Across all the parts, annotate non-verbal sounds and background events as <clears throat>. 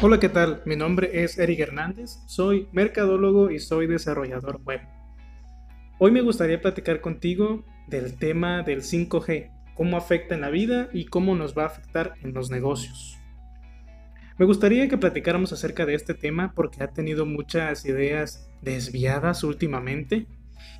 Hola, ¿qué tal? Mi nombre es Eric Hernández, soy mercadólogo y soy desarrollador web. Hoy me gustaría platicar contigo del tema del 5G, cómo afecta en la vida y cómo nos va a afectar en los negocios. Me gustaría que platicáramos acerca de este tema porque ha tenido muchas ideas desviadas últimamente.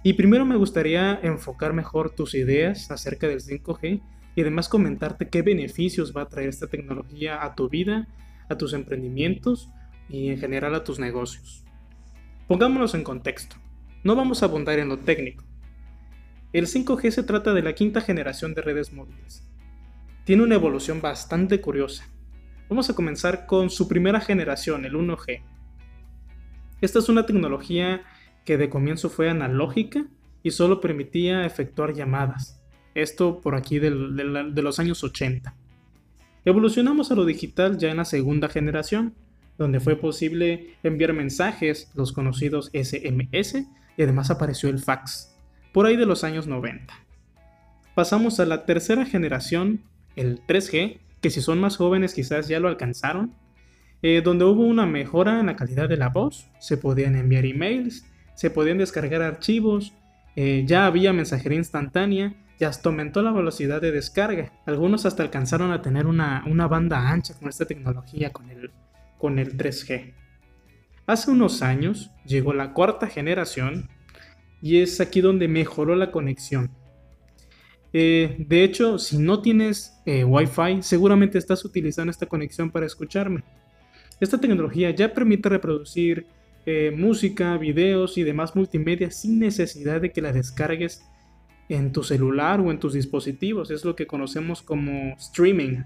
Y primero me gustaría enfocar mejor tus ideas acerca del 5G y además comentarte qué beneficios va a traer esta tecnología a tu vida a tus emprendimientos y en general a tus negocios. Pongámonos en contexto. No vamos a abundar en lo técnico. El 5G se trata de la quinta generación de redes móviles. Tiene una evolución bastante curiosa. Vamos a comenzar con su primera generación, el 1G. Esta es una tecnología que de comienzo fue analógica y solo permitía efectuar llamadas. Esto por aquí de los años 80. Evolucionamos a lo digital ya en la segunda generación, donde fue posible enviar mensajes, los conocidos SMS, y además apareció el fax, por ahí de los años 90. Pasamos a la tercera generación, el 3G, que si son más jóvenes quizás ya lo alcanzaron, eh, donde hubo una mejora en la calidad de la voz, se podían enviar emails, se podían descargar archivos, eh, ya había mensajería instantánea y hasta aumentó la velocidad de descarga. Algunos hasta alcanzaron a tener una, banda ancha con esta tecnología, con el, con el 3G. Hace unos años llegó la cuarta generación y es aquí donde mejoró la conexión. Eh, de hecho, si no tienes eh, Wi-Fi, seguramente estás utilizando esta conexión para escucharme. Esta tecnología ya permite reproducir eh, música, videos y demás multimedia sin necesidad de que la descargues en tu celular o en tus dispositivos. Es lo que conocemos como streaming.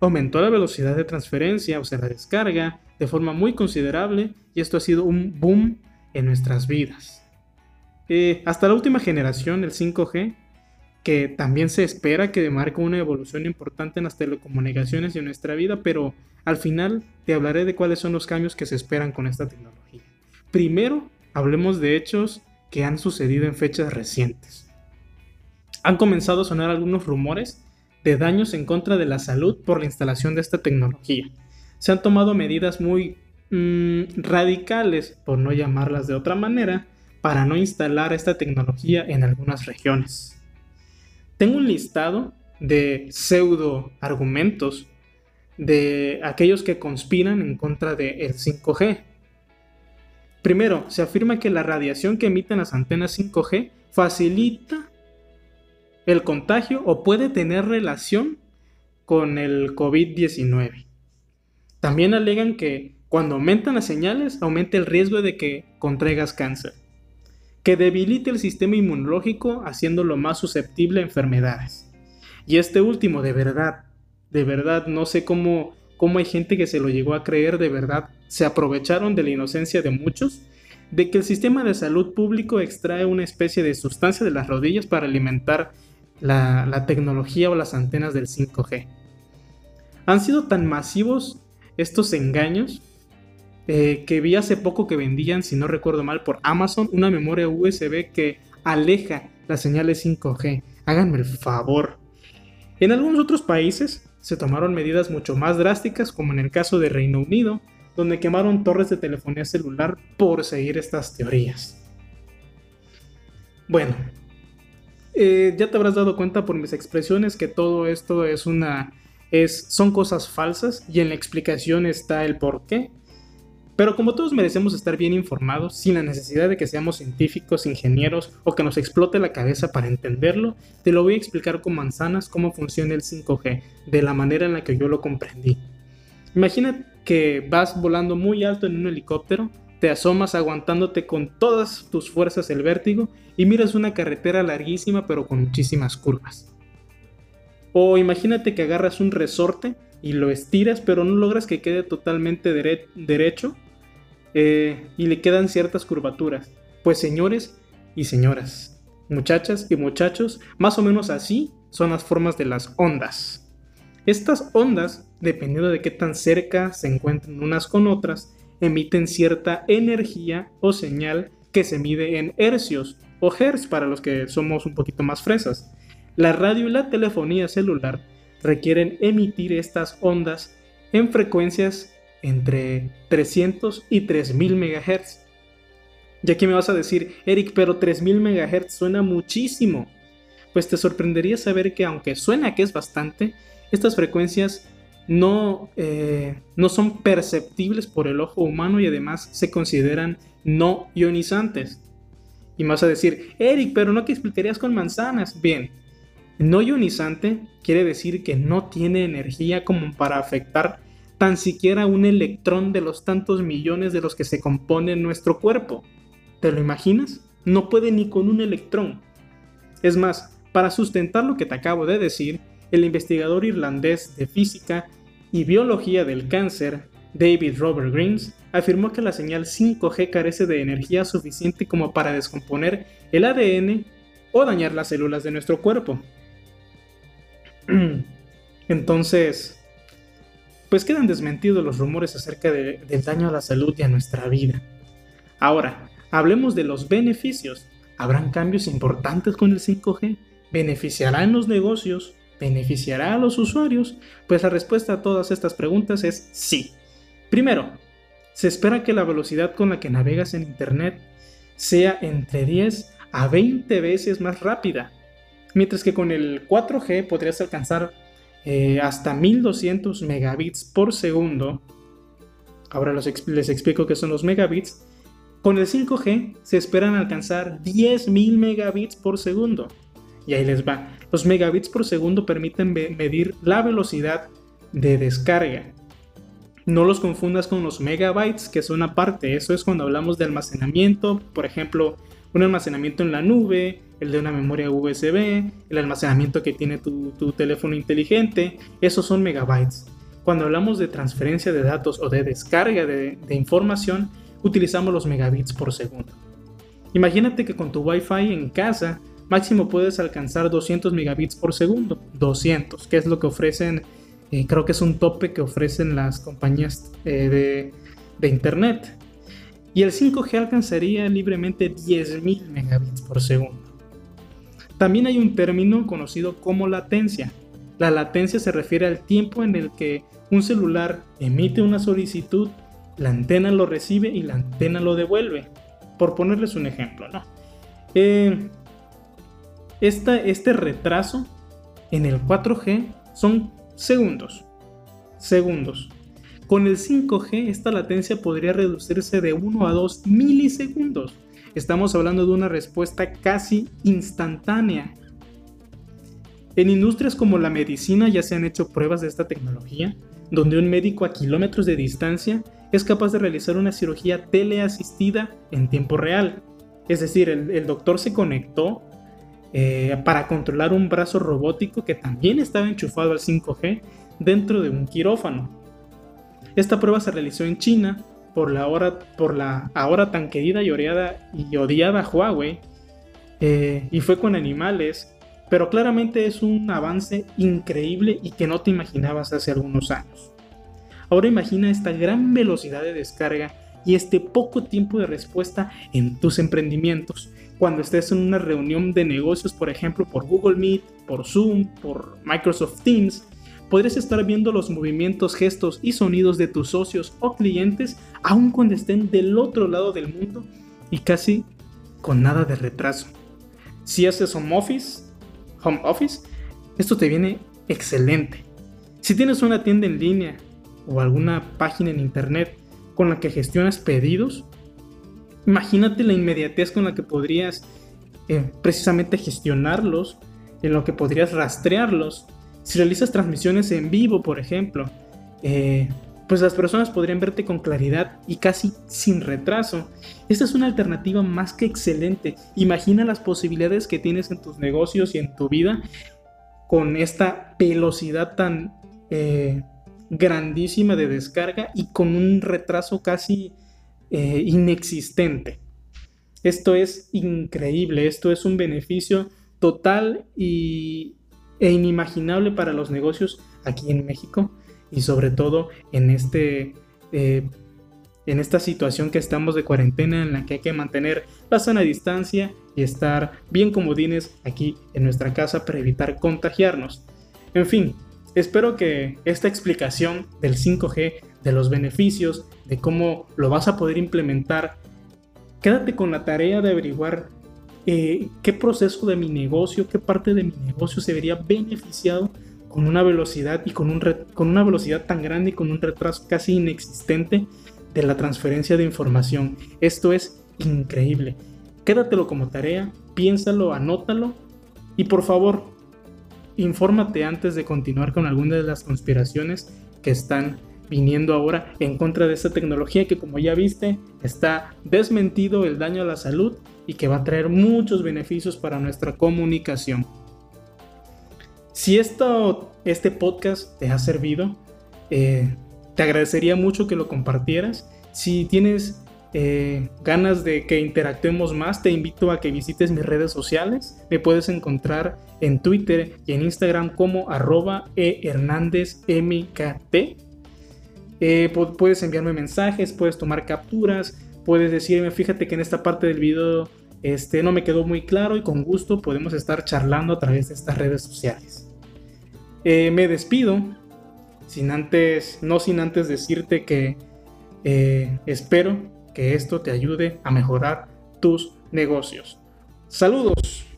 Aumentó la velocidad de transferencia, o sea, la descarga, de forma muy considerable y esto ha sido un boom en nuestras vidas. Eh, hasta la última generación, el 5G, que también se espera que marque una evolución importante en las telecomunicaciones y en nuestra vida, pero al final te hablaré de cuáles son los cambios que se esperan con esta tecnología. Primero, hablemos de hechos que han sucedido en fechas recientes. Han comenzado a sonar algunos rumores de daños en contra de la salud por la instalación de esta tecnología. Se han tomado medidas muy mm, radicales, por no llamarlas de otra manera, para no instalar esta tecnología en algunas regiones. Tengo un listado de pseudo argumentos de aquellos que conspiran en contra del 5G, Primero, se afirma que la radiación que emiten las antenas 5G facilita el contagio o puede tener relación con el COVID-19. También alegan que cuando aumentan las señales aumenta el riesgo de que contraigas cáncer, que debilite el sistema inmunológico haciéndolo más susceptible a enfermedades. Y este último, de verdad, de verdad, no sé cómo cómo hay gente que se lo llegó a creer de verdad, se aprovecharon de la inocencia de muchos, de que el sistema de salud público extrae una especie de sustancia de las rodillas para alimentar la, tecnología o las antenas del 5G. Han sido tan masivos estos engaños eh, que vi hace poco que vendían, si no recuerdo mal, por Amazon una memoria USB que aleja las señales 5G. Háganme el favor. En algunos otros países se tomaron medidas mucho más drásticas, como en el caso de Reino Unido, donde quemaron torres de telefonía celular por seguir estas teorías. Bueno, eh, ya te habrás dado cuenta por mis expresiones que todo esto es una, es, son cosas falsas y en la explicación está el por qué. Pero como todos merecemos estar bien informados, sin la necesidad de que seamos científicos, ingenieros o que nos explote la cabeza para entenderlo, te lo voy a explicar con manzanas cómo funciona el 5G, de la manera en la que yo lo comprendí. Imagina que vas volando muy alto en un helicóptero, te asomas aguantándote con todas tus fuerzas el vértigo y miras una carretera larguísima pero con muchísimas curvas. O imagínate que agarras un resorte y lo estiras, pero no logras que quede totalmente derecho eh, y le quedan ciertas curvaturas. Pues señores y señoras, muchachas y muchachos, más o menos así son las formas de las ondas. Estas ondas, dependiendo de qué tan cerca se encuentren unas con otras, emiten cierta energía o señal que se mide en hercios o hertz para los que somos un poquito más fresas. La radio y la telefonía celular requieren emitir estas ondas en frecuencias entre 300 y 3000 MHz. Ya que me vas a decir, Eric, pero 3000 MHz suena muchísimo. Pues te sorprendería saber que aunque suena que es bastante, estas frecuencias no, eh, no son perceptibles por el ojo humano y además se consideran no ionizantes. Y me vas a decir, Eric, pero no que explicarías con manzanas. Bien, no ionizante quiere decir que no tiene energía como para afectar tan siquiera un electrón de los tantos millones de los que se compone nuestro cuerpo. ¿Te lo imaginas? No puede ni con un electrón. Es más, para sustentar lo que te acabo de decir, el investigador irlandés de física y biología del cáncer, David Robert Greens, afirmó que la señal 5G carece de energía suficiente como para descomponer el ADN o dañar las células de nuestro cuerpo. <clears throat> Entonces, pues quedan desmentidos los rumores acerca del daño a la salud y a nuestra vida. Ahora, hablemos de los beneficios. ¿Habrán cambios importantes con el 5G? ¿Beneficiará en los negocios? ¿Beneficiará a los usuarios? Pues la respuesta a todas estas preguntas es sí. Primero, se espera que la velocidad con la que navegas en Internet sea entre 10 a 20 veces más rápida mientras que con el 4G podrías alcanzar eh, hasta 1200 megabits por segundo. Ahora les explico qué son los megabits. Con el 5G se esperan alcanzar 10.000 megabits por segundo. Y ahí les va. Los megabits por segundo permiten medir la velocidad de descarga. No los confundas con los megabytes, que son aparte. Eso es cuando hablamos de almacenamiento, por ejemplo, un almacenamiento en la nube, el de una memoria USB, el almacenamiento que tiene tu, teléfono inteligente, esos son megabytes. Cuando hablamos de transferencia de datos o de descarga de, información, utilizamos los megabits por segundo. Imagínate que con tu Wi-Fi en casa máximo puedes alcanzar 200 megabits por segundo. 200, que es lo que ofrecen, eh, creo que es un tope que ofrecen las compañías eh, de, de, Internet. Y el 5G alcanzaría libremente 10.000 megabits por segundo. También hay un término conocido como latencia. La latencia se refiere al tiempo en el que un celular emite una solicitud, la antena lo recibe y la antena lo devuelve. Por ponerles un ejemplo, ¿no? Eh, este retraso en el 4G son segundos. Segundos. Con el 5G esta latencia podría reducirse de 1 a 2 milisegundos. Estamos hablando de una respuesta casi instantánea. En industrias como la medicina ya se han hecho pruebas de esta tecnología, donde un médico a kilómetros de distancia es capaz de realizar una cirugía teleasistida en tiempo real. Es decir, el, doctor se conectó eh, para controlar un brazo robótico que también estaba enchufado al 5G dentro de un quirófano. Esta prueba se realizó en China por la, hora, por la ahora tan querida y y odiada Huawei, eh, y fue con animales, pero claramente es un avance increíble y que no te imaginabas hace algunos años. Ahora imagina esta gran velocidad de descarga y este poco tiempo de respuesta en tus emprendimientos. Cuando estés en una reunión de negocios, por ejemplo, por Google Meet, por Zoom, por Microsoft Teams, podrías estar viendo los movimientos, gestos y sonidos de tus socios o clientes aun cuando estén del otro lado del mundo y casi con nada de retraso. Si haces home office, home office, esto te viene excelente. Si tienes una tienda en línea o alguna página en internet con la que gestionas pedidos, imagínate la inmediatez con la que podrías eh, precisamente gestionarlos, en lo que podrías rastrearlos si realizas transmisiones en vivo, por ejemplo, eh, pues las personas podrían verte con claridad y casi sin retraso. Esta es una alternativa más que excelente. Imagina las posibilidades que tienes en tus negocios y en tu vida con esta velocidad tan eh, grandísima de descarga y con un retraso casi eh, inexistente. Esto es increíble, esto es un beneficio total y e inimaginable para los negocios aquí en México y sobre todo en, este, eh, en esta situación que estamos de cuarentena en la que hay que mantener la sana distancia y estar bien comodines aquí en nuestra casa para evitar contagiarnos. En fin, espero que esta explicación del 5G de los beneficios, de cómo lo vas a poder implementar, quédate con la tarea de averiguar eh, qué proceso de mi negocio, qué parte de mi negocio se vería beneficiado con una velocidad y con, con una velocidad tan grande y con un retraso casi inexistente de la transferencia de información. Esto es increíble. Quédatelo como tarea, piénsalo, anótalo y por favor, infórmate antes de continuar con alguna de las conspiraciones que están viniendo ahora en contra de esta tecnología que como ya viste está desmentido el daño a la salud y que va a traer muchos beneficios para nuestra comunicación. Si esto, este podcast te ha servido, eh, te agradecería mucho que lo compartieras. Si tienes eh, ganas de que interactuemos más, te invito a que visites mis redes sociales. Me puedes encontrar en Twitter y en Instagram como arroba ehernandezmkt. Eh, puedes enviarme mensajes, puedes tomar capturas, puedes decirme, fíjate que en esta parte del video este, no me quedó muy claro y con gusto podemos estar charlando a través de estas redes sociales. Eh, me despido, sin antes, no sin antes decirte que espero que esto te ayude a mejorar tus negocios. Saludos.